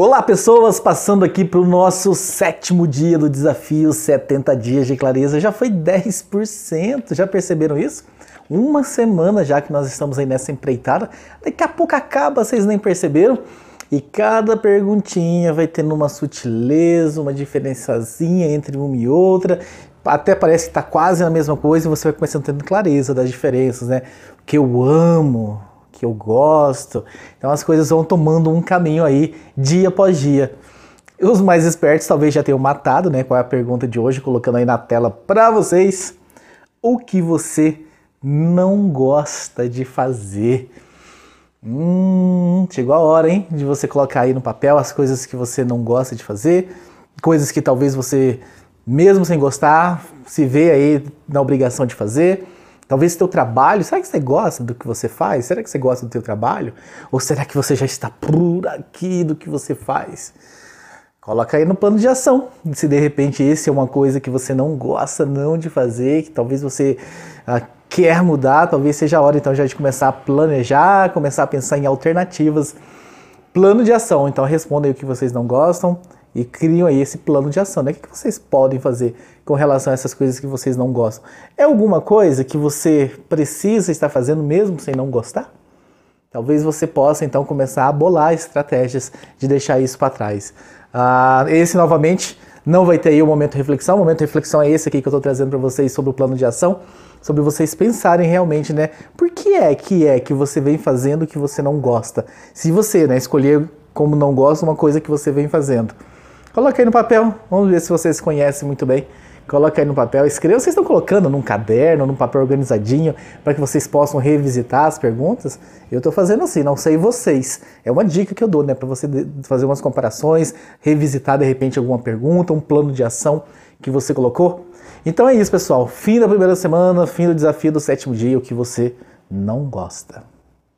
Olá, pessoas! Passando aqui para o nosso sétimo dia do desafio 70 dias de clareza. Já foi 10%, já perceberam isso? Uma semana já que nós estamos aí nessa empreitada. Daqui a pouco acaba, vocês nem perceberam? E cada perguntinha vai tendo uma sutileza, uma diferençazinha entre uma e outra. Até parece que está quase a mesma coisa e você vai começando a ter clareza das diferenças, né? O que eu amo, que eu gosto. Então as coisas vão tomando um caminho aí dia após dia. Os mais espertos talvez já tenham matado, né? Qual é a pergunta de hoje, colocando aí na tela para vocês. O que você não gosta de fazer? Hum, chegou a hora, hein? De você colocar aí no papel as coisas que você não gosta de fazer, coisas que talvez você, mesmo sem gostar, se vê aí na obrigação de fazer Talvez seu trabalho, será que você gosta do que você faz? Será que você gosta do seu trabalho? Ou será que você já está por aqui do que você faz? Coloca aí no plano de ação. Se de repente esse é uma coisa que você não gosta não de fazer, que talvez você ah, quer mudar, talvez seja a hora então já de começar a planejar, começar a pensar em alternativas. Plano de ação. Então responda aí o que vocês não gostam e criam aí esse plano de ação. Né? O que vocês podem fazer com relação a essas coisas que vocês não gostam? É alguma coisa que você precisa estar fazendo mesmo sem não gostar? Talvez você possa então começar a bolar estratégias de deixar isso para trás. Ah, esse novamente não vai ter aí o momento reflexão. O momento reflexão é esse aqui que eu estou trazendo para vocês sobre o plano de ação, sobre vocês pensarem realmente, né? Por que é que é que você vem fazendo que você não gosta? Se você, né, escolher como não gosta uma coisa que você vem fazendo. Coloca aí no papel, vamos ver se vocês conhecem muito bem. Coloca aí no papel, escreva. Vocês estão colocando num caderno, num papel organizadinho, para que vocês possam revisitar as perguntas? Eu estou fazendo assim, não sei vocês. É uma dica que eu dou, né? Para você fazer umas comparações, revisitar de repente alguma pergunta, um plano de ação que você colocou. Então é isso, pessoal. Fim da primeira semana, fim do desafio do sétimo dia, o que você não gosta.